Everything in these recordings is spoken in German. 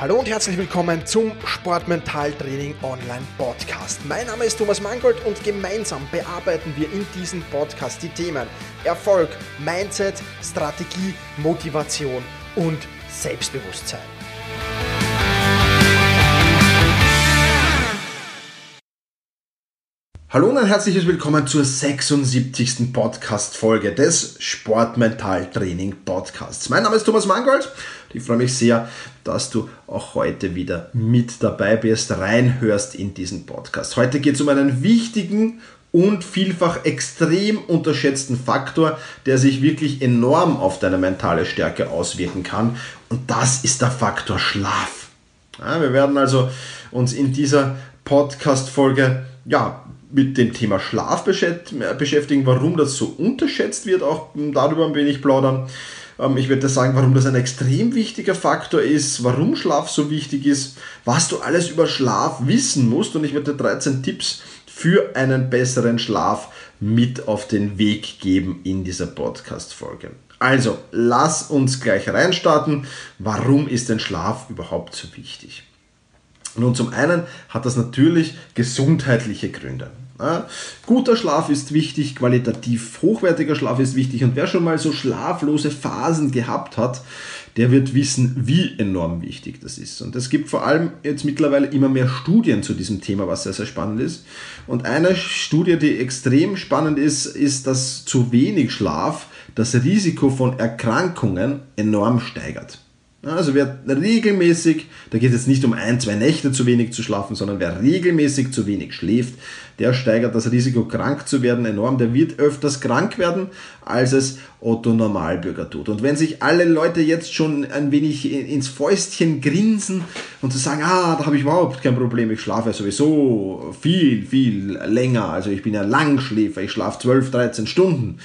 Hallo und herzlich willkommen zum Sportmentaltraining Online Podcast. Mein Name ist Thomas Mangold und gemeinsam bearbeiten wir in diesem Podcast die Themen Erfolg, Mindset, Strategie, Motivation und Selbstbewusstsein. Hallo und ein herzliches Willkommen zur 76. Podcast-Folge des Sportmentaltraining Podcasts. Mein Name ist Thomas Mangold. Ich freue mich sehr, dass du auch heute wieder mit dabei bist, reinhörst in diesen Podcast. Heute geht es um einen wichtigen und vielfach extrem unterschätzten Faktor, der sich wirklich enorm auf deine mentale Stärke auswirken kann. Und das ist der Faktor Schlaf. Ja, wir werden also uns in dieser Podcast-Folge ja, mit dem Thema Schlaf beschäftigen, warum das so unterschätzt wird, auch darüber ein wenig plaudern. Ähm, ich werde sagen, warum das ein extrem wichtiger Faktor ist, warum Schlaf so wichtig ist, was du alles über Schlaf wissen musst und ich werde dir 13 Tipps für einen besseren Schlaf mit auf den Weg geben in dieser Podcast-Folge. Also, lass uns gleich reinstarten. Warum ist denn Schlaf überhaupt so wichtig? Nun, zum einen hat das natürlich gesundheitliche Gründe. Guter Schlaf ist wichtig, qualitativ hochwertiger Schlaf ist wichtig und wer schon mal so schlaflose Phasen gehabt hat, der wird wissen, wie enorm wichtig das ist. Und es gibt vor allem jetzt mittlerweile immer mehr Studien zu diesem Thema, was sehr, sehr spannend ist. Und eine Studie, die extrem spannend ist, ist, dass zu wenig Schlaf das Risiko von Erkrankungen enorm steigert. Also wer regelmäßig, da geht es jetzt nicht um ein, zwei Nächte zu wenig zu schlafen, sondern wer regelmäßig zu wenig schläft, der steigert das Risiko, krank zu werden, enorm. Der wird öfters krank werden, als es Otto Normalbürger tut. Und wenn sich alle Leute jetzt schon ein wenig ins Fäustchen grinsen und zu sagen, ah, da habe ich überhaupt kein Problem, ich schlafe sowieso viel, viel länger, also ich bin ja Langschläfer, ich schlafe 12, 13 Stunden,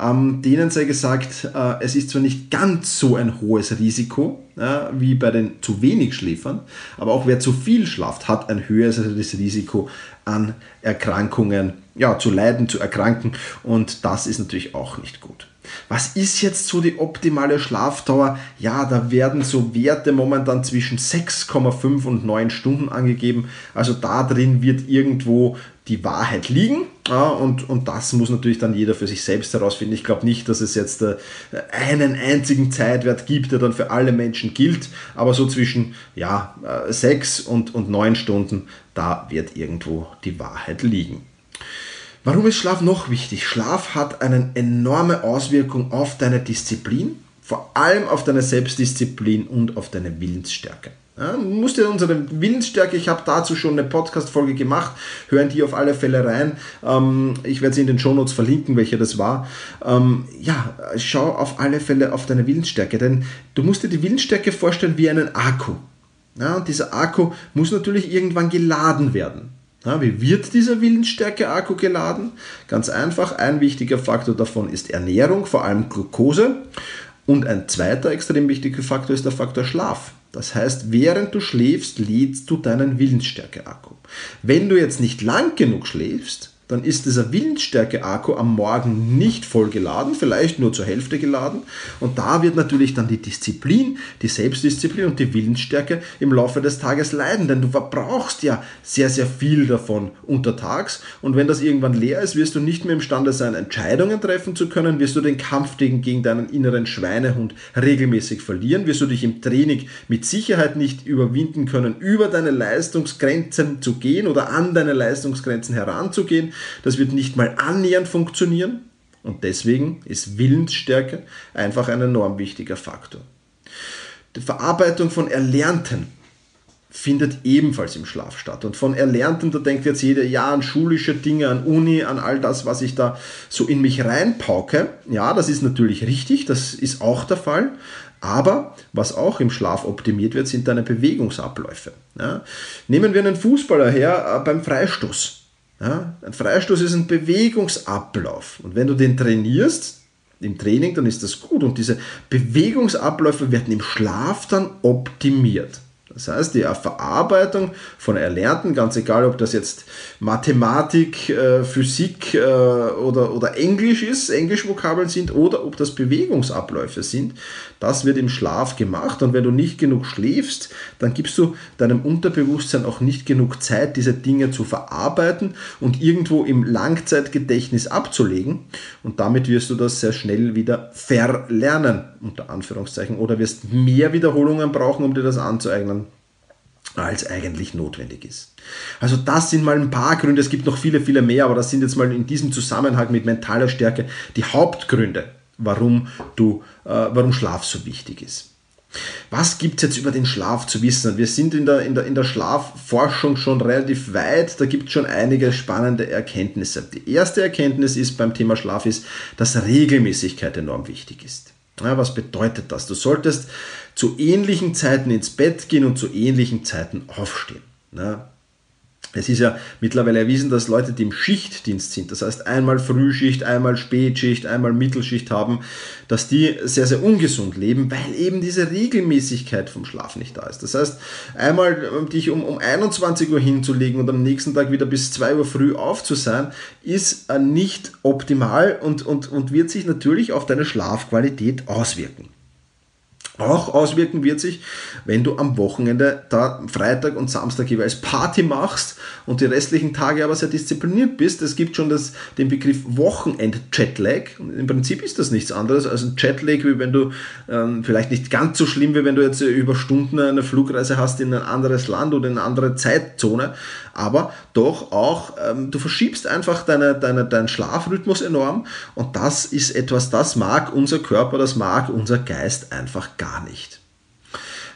ähm, denen sei gesagt, äh, es ist zwar nicht ganz so ein hohes Risiko, ja, wie bei den zu wenig Schläfern, aber auch wer zu viel schlaft, hat ein höheres Risiko an Erkrankungen, ja, zu leiden, zu erkranken und das ist natürlich auch nicht gut. Was ist jetzt so die optimale Schlafdauer? Ja, da werden so Werte momentan zwischen 6,5 und 9 Stunden angegeben. Also da drin wird irgendwo die Wahrheit liegen. Ja, und, und das muss natürlich dann jeder für sich selbst herausfinden. Ich glaube nicht, dass es jetzt äh, einen einzigen Zeitwert gibt, der dann für alle Menschen gilt, aber so zwischen ja, äh, sechs und, und neun Stunden, da wird irgendwo die Wahrheit liegen. Warum ist Schlaf noch wichtig? Schlaf hat eine enorme Auswirkung auf deine Disziplin, vor allem auf deine Selbstdisziplin und auf deine Willensstärke. Ja, musst dir unsere Willensstärke, ich habe dazu schon eine Podcast-Folge gemacht, hören die auf alle Fälle rein. Ähm, ich werde sie in den Shownotes verlinken, welche das war. Ähm, ja, schau auf alle Fälle auf deine Willensstärke, denn du musst dir die Willensstärke vorstellen wie einen Akku. Ja, und dieser Akku muss natürlich irgendwann geladen werden. Ja, wie wird dieser Willensstärke-Akku geladen? Ganz einfach, ein wichtiger Faktor davon ist Ernährung, vor allem Glucose. Und ein zweiter extrem wichtiger Faktor ist der Faktor Schlaf. Das heißt, während du schläfst, lädst du deinen Willensstärke-Akku. Wenn du jetzt nicht lang genug schläfst, dann ist dieser Willensstärke-Akku am Morgen nicht voll geladen, vielleicht nur zur Hälfte geladen. Und da wird natürlich dann die Disziplin, die Selbstdisziplin und die Willensstärke im Laufe des Tages leiden, denn du verbrauchst ja sehr, sehr viel davon untertags. Und wenn das irgendwann leer ist, wirst du nicht mehr imstande sein, Entscheidungen treffen zu können, wirst du den Kampf gegen deinen inneren Schweinehund regelmäßig verlieren, wirst du dich im Training mit Sicherheit nicht überwinden können, über deine Leistungsgrenzen zu gehen oder an deine Leistungsgrenzen heranzugehen das wird nicht mal annähernd funktionieren. Und deswegen ist Willensstärke einfach ein enorm wichtiger Faktor. Die Verarbeitung von Erlernten findet ebenfalls im Schlaf statt. Und von Erlernten, da denkt jetzt jeder, ja, an schulische Dinge, an Uni, an all das, was ich da so in mich reinpauke. Ja, das ist natürlich richtig, das ist auch der Fall. Aber was auch im Schlaf optimiert wird, sind deine Bewegungsabläufe. Ja. Nehmen wir einen Fußballer her äh, beim Freistoß. Ja, ein Freistoß ist ein Bewegungsablauf. Und wenn du den trainierst, im Training, dann ist das gut. Und diese Bewegungsabläufe werden im Schlaf dann optimiert. Das heißt, die Verarbeitung von Erlernten, ganz egal, ob das jetzt Mathematik, äh, Physik äh, oder, oder Englisch ist, Englischvokabeln sind oder ob das Bewegungsabläufe sind, das wird im Schlaf gemacht. Und wenn du nicht genug schläfst, dann gibst du deinem Unterbewusstsein auch nicht genug Zeit, diese Dinge zu verarbeiten und irgendwo im Langzeitgedächtnis abzulegen. Und damit wirst du das sehr schnell wieder verlernen, unter Anführungszeichen, oder wirst mehr Wiederholungen brauchen, um dir das anzueignen als eigentlich notwendig ist. Also das sind mal ein paar Gründe, es gibt noch viele, viele mehr, aber das sind jetzt mal in diesem Zusammenhang mit mentaler Stärke die Hauptgründe, warum, du, äh, warum Schlaf so wichtig ist. Was gibt es jetzt über den Schlaf zu wissen? Wir sind in der, in der, in der Schlafforschung schon relativ weit, da gibt es schon einige spannende Erkenntnisse. Die erste Erkenntnis ist beim Thema Schlaf ist, dass Regelmäßigkeit enorm wichtig ist. Ja, was bedeutet das? Du solltest zu ähnlichen Zeiten ins Bett gehen und zu ähnlichen Zeiten aufstehen. Ja, es ist ja mittlerweile erwiesen, dass Leute, die im Schichtdienst sind, das heißt einmal Frühschicht, einmal Spätschicht, einmal Mittelschicht haben, dass die sehr, sehr ungesund leben, weil eben diese Regelmäßigkeit vom Schlaf nicht da ist. Das heißt, einmal dich um, um 21 Uhr hinzulegen und am nächsten Tag wieder bis 2 Uhr früh auf zu sein, ist äh, nicht optimal und, und, und wird sich natürlich auf deine Schlafqualität auswirken auch auswirken wird sich, wenn du am Wochenende da Freitag und Samstag jeweils Party machst und die restlichen Tage aber sehr diszipliniert bist. Es gibt schon das, den Begriff Wochenend-Jetlag. Im Prinzip ist das nichts anderes als ein Jetlag, wie wenn du ähm, vielleicht nicht ganz so schlimm, wie wenn du jetzt über Stunden eine Flugreise hast in ein anderes Land oder in eine andere Zeitzone, aber doch auch, ähm, du verschiebst einfach deine, deine, deinen Schlafrhythmus enorm und das ist etwas, das mag unser Körper, das mag unser Geist einfach gar nicht.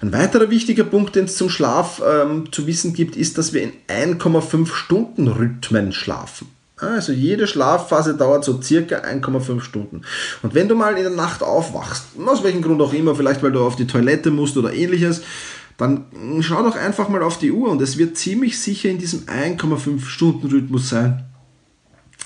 Ein weiterer wichtiger Punkt, den es zum Schlaf ähm, zu wissen gibt, ist, dass wir in 1,5 Stunden Rhythmen schlafen. Also jede Schlafphase dauert so circa 1,5 Stunden. Und wenn du mal in der Nacht aufwachst, aus welchem Grund auch immer, vielleicht weil du auf die Toilette musst oder ähnliches, dann schau doch einfach mal auf die Uhr und es wird ziemlich sicher in diesem 1,5 Stunden Rhythmus sein.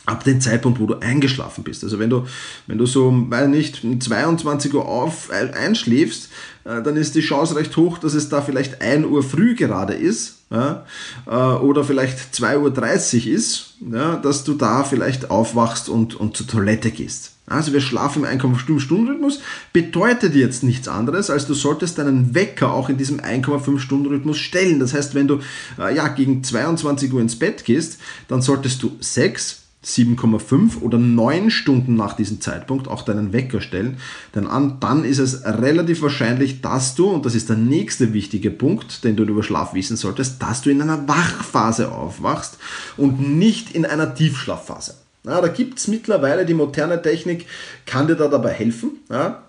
Ab dem Zeitpunkt, wo du eingeschlafen bist. Also wenn du, wenn du so, weiß nicht, 22 Uhr auf, einschläfst, äh, dann ist die Chance recht hoch, dass es da vielleicht 1 Uhr früh gerade ist ja, äh, oder vielleicht 2.30 Uhr ist, ja, dass du da vielleicht aufwachst und, und zur Toilette gehst. Also wir schlafen im 1,5-Stunden-Rhythmus, bedeutet jetzt nichts anderes, als du solltest deinen Wecker auch in diesem 1,5-Stunden-Rhythmus stellen. Das heißt, wenn du äh, ja, gegen 22 Uhr ins Bett gehst, dann solltest du 6, 7,5 oder 9 Stunden nach diesem Zeitpunkt auch deinen Wecker stellen. Denn an, dann ist es relativ wahrscheinlich, dass du, und das ist der nächste wichtige Punkt, den du über Schlaf wissen solltest, dass du in einer Wachphase aufwachst und nicht in einer Tiefschlafphase. Ja, da gibt es mittlerweile die moderne Technik, kann dir da dabei helfen. Ja?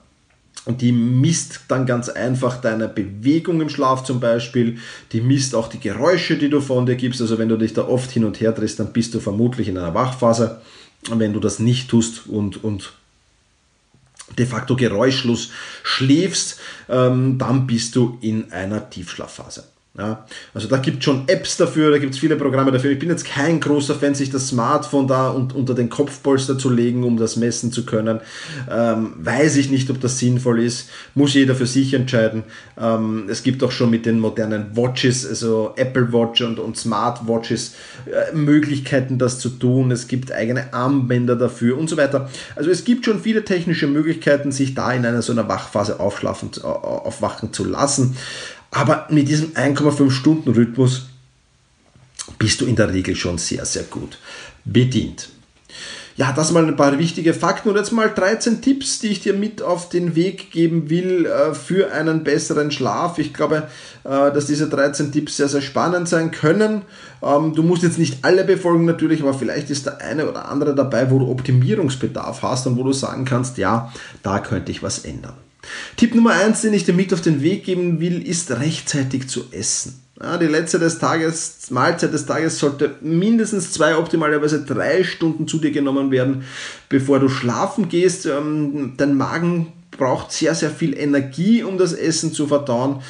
Und die misst dann ganz einfach deine Bewegung im Schlaf zum Beispiel. Die misst auch die Geräusche, die du von dir gibst. Also wenn du dich da oft hin und her drehst, dann bist du vermutlich in einer Wachphase. Und wenn du das nicht tust und, und de facto geräuschlos schläfst, ähm, dann bist du in einer Tiefschlafphase. Ja, also da gibt es schon Apps dafür, da gibt es viele Programme dafür. Ich bin jetzt kein großer Fan, sich das Smartphone da und, unter den Kopfpolster zu legen, um das messen zu können. Ähm, weiß ich nicht, ob das sinnvoll ist. Muss jeder für sich entscheiden. Ähm, es gibt auch schon mit den modernen Watches, also Apple Watch und, und Smartwatches, äh, Möglichkeiten, das zu tun. Es gibt eigene Armbänder dafür und so weiter. Also es gibt schon viele technische Möglichkeiten, sich da in einer so einer Wachphase aufschlafen, aufwachen zu lassen. Aber mit diesem 1,5 Stunden Rhythmus bist du in der Regel schon sehr, sehr gut bedient. Ja, das mal ein paar wichtige Fakten und jetzt mal 13 Tipps, die ich dir mit auf den Weg geben will äh, für einen besseren Schlaf. Ich glaube, äh, dass diese 13 Tipps sehr, sehr spannend sein können. Ähm, du musst jetzt nicht alle befolgen natürlich, aber vielleicht ist der eine oder andere dabei, wo du Optimierungsbedarf hast und wo du sagen kannst, ja, da könnte ich was ändern. Tipp Nummer eins, den ich dir mit auf den Weg geben will, ist rechtzeitig zu essen. Ja, die letzte des Tages, Mahlzeit des Tages sollte mindestens zwei, optimalerweise drei Stunden zu dir genommen werden, bevor du schlafen gehst. Ähm, dein Magen braucht sehr, sehr viel Energie, um das Essen zu verdauen.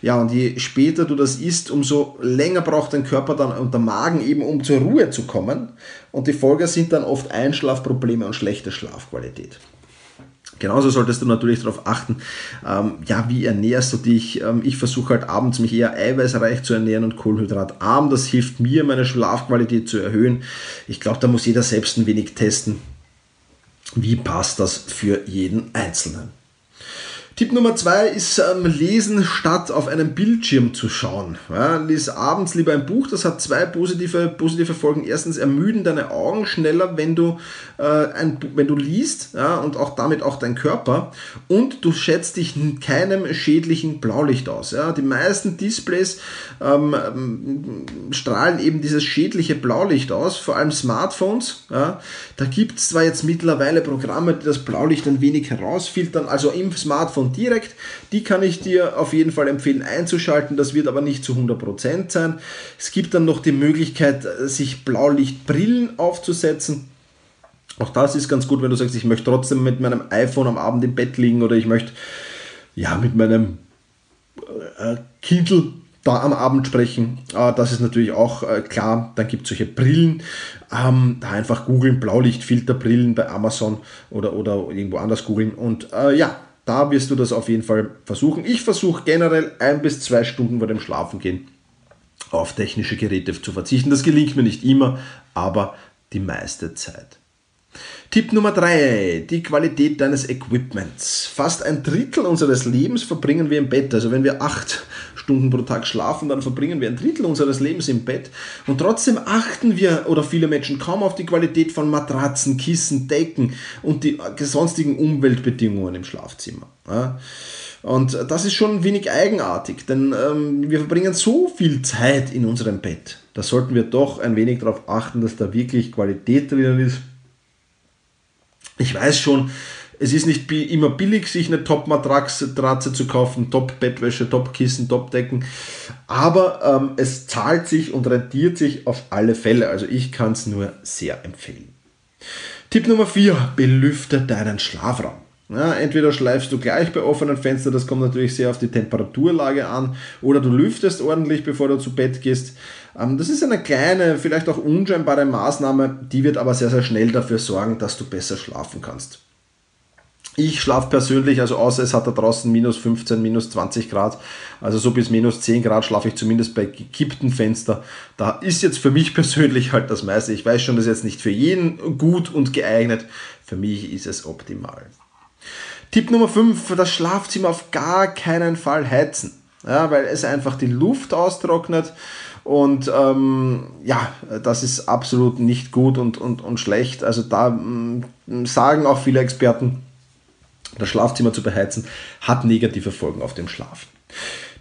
Ja, und je später du das isst, umso länger braucht dein Körper dann und der Magen eben, um zur Ruhe zu kommen. Und die Folge sind dann oft Einschlafprobleme und schlechte Schlafqualität. Genauso solltest du natürlich darauf achten, ähm, ja, wie ernährst du dich? Ähm, ich versuche halt abends mich eher eiweißreich zu ernähren und kohlenhydratarm. Das hilft mir, meine Schlafqualität zu erhöhen. Ich glaube, da muss jeder selbst ein wenig testen, wie passt das für jeden Einzelnen. Tipp Nummer zwei ist ähm, Lesen statt auf einem Bildschirm zu schauen. Ja, lies abends lieber ein Buch, das hat zwei positive, positive Folgen. Erstens ermüden deine Augen schneller, wenn du, äh, ein, wenn du liest ja, und auch damit auch dein Körper. Und du schätzt dich keinem schädlichen Blaulicht aus. Ja. Die meisten Displays ähm, ähm strahlen eben dieses schädliche Blaulicht aus, vor allem Smartphones. Ja. Da gibt es zwar jetzt mittlerweile Programme, die das Blaulicht ein wenig herausfiltern, also im Smartphone Amazon direkt. Die kann ich dir auf jeden Fall empfehlen einzuschalten. Das wird aber nicht zu 100% sein. Es gibt dann noch die Möglichkeit, sich Blaulichtbrillen aufzusetzen. Auch das ist ganz gut, wenn du sagst, ich möchte trotzdem mit meinem iPhone am Abend im Bett liegen oder ich möchte ja mit meinem äh, Kindle da am Abend sprechen. Äh, das ist natürlich auch äh, klar. Dann gibt es solche Brillen. Ähm, da einfach googeln, Blaulichtfilterbrillen bei Amazon oder, oder irgendwo anders googeln. Und äh, ja, da wirst du das auf jeden Fall versuchen. Ich versuche generell ein bis zwei Stunden vor dem Schlafengehen auf technische Geräte zu verzichten. Das gelingt mir nicht immer, aber die meiste Zeit. Tipp Nummer 3, die Qualität deines Equipments. Fast ein Drittel unseres Lebens verbringen wir im Bett. Also wenn wir acht Stunden pro Tag schlafen, dann verbringen wir ein Drittel unseres Lebens im Bett. Und trotzdem achten wir oder viele Menschen kaum auf die Qualität von Matratzen, Kissen, Decken und die sonstigen Umweltbedingungen im Schlafzimmer. Und das ist schon ein wenig eigenartig, denn ähm, wir verbringen so viel Zeit in unserem Bett. Da sollten wir doch ein wenig darauf achten, dass da wirklich Qualität drin ist ich weiß schon, es ist nicht immer billig, sich eine Top-Matratze zu kaufen, Top-Bettwäsche, Top-Kissen, Top-Decken, aber ähm, es zahlt sich und rentiert sich auf alle Fälle. Also ich kann es nur sehr empfehlen. Tipp Nummer 4, belüfte deinen Schlafraum. Ja, entweder schleifst du gleich bei offenen Fenstern, das kommt natürlich sehr auf die Temperaturlage an, oder du lüftest ordentlich, bevor du zu Bett gehst. Ähm, das ist eine kleine, vielleicht auch unscheinbare Maßnahme, die wird aber sehr, sehr schnell dafür sorgen, dass du besser schlafen kannst. Ich schlafe persönlich, also außer es hat da draußen minus 15, minus 20 Grad, also so bis minus 10 Grad schlafe ich zumindest bei gekippten Fenster. Da ist jetzt für mich persönlich halt das meiste. Ich weiß schon, das ist jetzt nicht für jeden gut und geeignet. Für mich ist es optimal. Tipp Nummer 5, das Schlafzimmer auf gar keinen Fall heizen. Ja, weil es einfach die Luft austrocknet und ähm, ja, das ist absolut nicht gut und, und, und schlecht. Also da mh, mm, sagen auch viele Experten, das Schlafzimmer zu beheizen hat negative Folgen auf den Schlaf.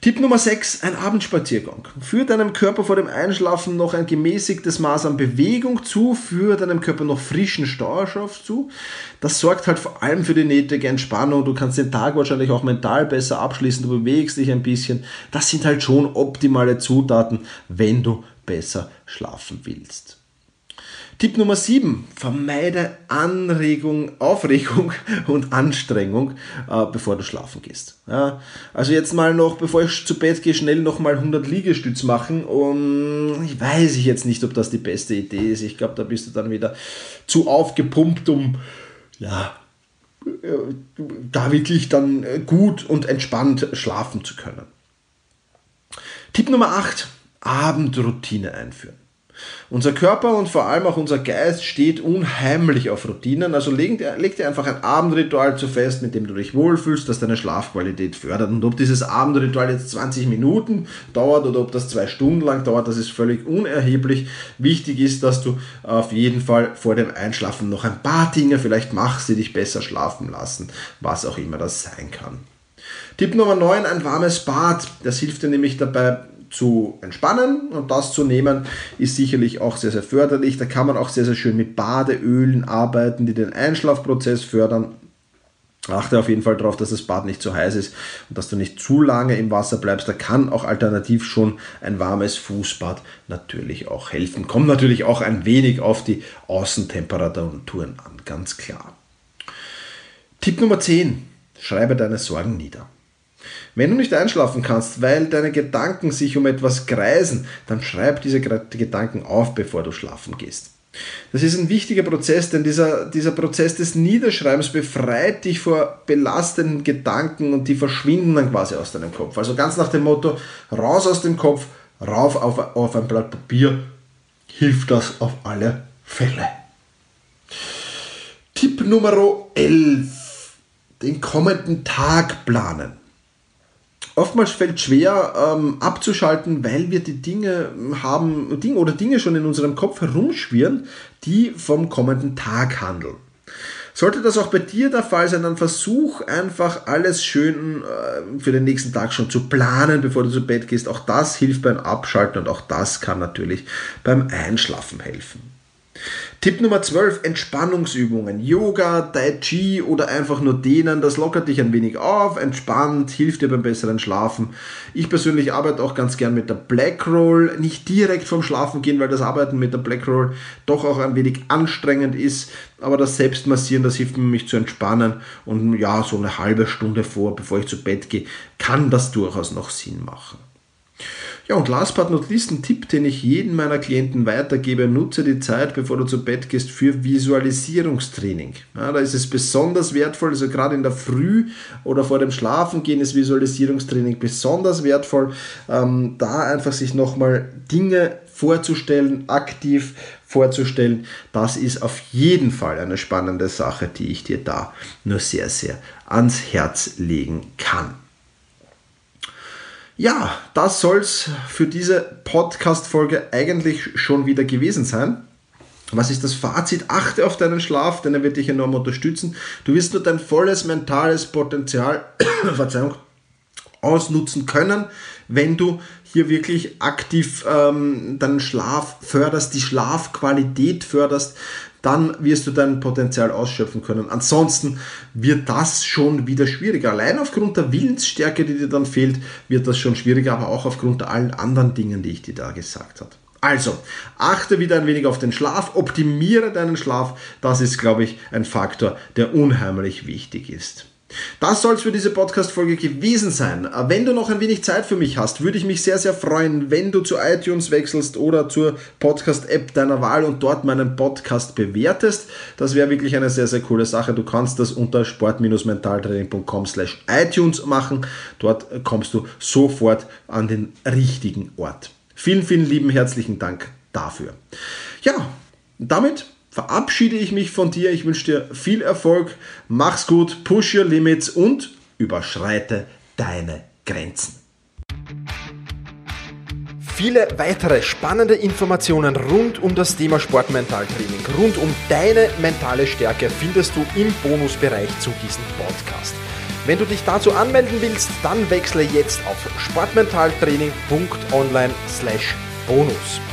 Tipp Nummer 6, ein Abendspaziergang. Führ deinem Körper vor dem Einschlafen noch ein gemäßigtes Maß an Bewegung zu, führ deinem Körper noch frischen Sauerstoff zu. Das sorgt halt vor allem für die nötige Entspannung. Du kannst den Tag wahrscheinlich auch mental besser abschließen, du bewegst dich ein bisschen. Das sind halt schon optimale Zutaten, wenn du besser schlafen willst. Tipp Nummer 7, vermeide Anregung, Aufregung und Anstrengung, äh, bevor du schlafen gehst. Ja, also jetzt mal noch, bevor ich zu Bett gehe, schnell nochmal 100 Liegestütz machen. Und ich weiß jetzt nicht, ob das die beste Idee ist. Ich glaube, da bist du dann wieder zu aufgepumpt, um ja, äh, da wirklich dann gut und entspannt schlafen zu können. Tipp Nummer 8, Abendroutine einführen. Unser Körper und vor allem auch unser Geist steht unheimlich auf Routinen. Also leg, leg dir einfach ein Abendritual zu fest, mit dem du dich wohlfühlst, das deine Schlafqualität fördert. Und ob dieses Abendritual jetzt 20 Minuten dauert oder ob das zwei Stunden lang dauert, das ist völlig unerheblich. Wichtig ist, dass du auf jeden Fall vor dem Einschlafen noch ein paar Dinge vielleicht machst, die dich besser schlafen lassen, was auch immer das sein kann. Tipp Nummer 9, ein warmes Bad. Das hilft dir nämlich dabei, zu entspannen und das zu nehmen ist sicherlich auch sehr, sehr förderlich. Da kann man auch sehr, sehr schön mit Badeölen arbeiten, die den Einschlafprozess fördern. Achte auf jeden Fall darauf, dass das Bad nicht zu heiß ist und dass du nicht zu lange im Wasser bleibst. Da kann auch alternativ schon ein warmes Fußbad natürlich auch helfen. Kommt natürlich auch ein wenig auf die Außentemperaturen an, ganz klar. Tipp Nummer 10. Schreibe deine Sorgen nieder. Wenn du nicht einschlafen kannst, weil deine Gedanken sich um etwas kreisen, dann schreib diese Gedanken auf, bevor du schlafen gehst. Das ist ein wichtiger Prozess, denn dieser, dieser Prozess des Niederschreibens befreit dich vor belastenden Gedanken und die verschwinden dann quasi aus deinem Kopf. Also ganz nach dem Motto, raus aus dem Kopf, rauf auf, auf ein Blatt Papier, hilft das auf alle Fälle. Tipp Nummer 11. Den kommenden Tag planen. Oftmals fällt es schwer ähm, abzuschalten, weil wir die Dinge haben, Dinge oder Dinge schon in unserem Kopf herumschwirren, die vom kommenden Tag handeln. Sollte das auch bei dir der Fall sein, dann versuch einfach alles schön äh, für den nächsten Tag schon zu planen, bevor du zu Bett gehst. Auch das hilft beim Abschalten und auch das kann natürlich beim Einschlafen helfen. Tipp Nummer 12, Entspannungsübungen. Yoga, Tai Chi oder einfach nur dehnen, das lockert dich ein wenig auf, entspannt, hilft dir beim besseren Schlafen. Ich persönlich arbeite auch ganz gern mit der Black Roll, nicht direkt vom Schlafen gehen, weil das Arbeiten mit der Black Roll doch auch ein wenig anstrengend ist, aber das Selbstmassieren, das hilft mir, mich zu entspannen und ja, so eine halbe Stunde vor, bevor ich zu Bett gehe, kann das durchaus noch Sinn machen. Ja, und last but not least ein Tipp, den ich jedem meiner Klienten weitergebe, nutze die Zeit, bevor du zu Bett gehst, für Visualisierungstraining. Ja, da ist es besonders wertvoll, also gerade in der Früh oder vor dem Schlafengehen ist Visualisierungstraining besonders wertvoll, ähm, da einfach sich nochmal Dinge vorzustellen, aktiv vorzustellen, das ist auf jeden Fall eine spannende Sache, die ich dir da nur sehr, sehr ans Herz legen kann. Ja, das soll es für diese Podcast-Folge eigentlich schon wieder gewesen sein. Was ist das Fazit? Achte auf deinen Schlaf, denn er wird dich enorm unterstützen. Du wirst nur dein volles mentales Potenzial Verzeihung, ausnutzen können, wenn du hier wirklich aktiv ähm, deinen Schlaf förderst, die Schlafqualität förderst, dann wirst du dein Potenzial ausschöpfen können. Ansonsten wird das schon wieder schwieriger. Allein aufgrund der Willensstärke, die dir dann fehlt, wird das schon schwieriger, aber auch aufgrund allen anderen Dingen, die ich dir da gesagt habe. Also, achte wieder ein wenig auf den Schlaf, optimiere deinen Schlaf. Das ist, glaube ich, ein Faktor, der unheimlich wichtig ist. Das soll es für diese Podcast-Folge gewesen sein. Wenn du noch ein wenig Zeit für mich hast, würde ich mich sehr, sehr freuen, wenn du zu iTunes wechselst oder zur Podcast-App deiner Wahl und dort meinen Podcast bewertest. Das wäre wirklich eine sehr, sehr coole Sache. Du kannst das unter sport-mentaltraining.com slash iTunes machen. Dort kommst du sofort an den richtigen Ort. Vielen, vielen lieben herzlichen Dank dafür. Ja, damit verabschiede ich mich von dir. Ich wünsche dir viel Erfolg. Mach's gut, push your limits und überschreite deine Grenzen. Viele weitere spannende Informationen rund um das Thema Sportmentaltraining, rund um deine mentale Stärke findest du im Bonusbereich zu diesem Podcast. Wenn du dich dazu anmelden willst, dann wechsle jetzt auf sportmentaltraining.online/bonus.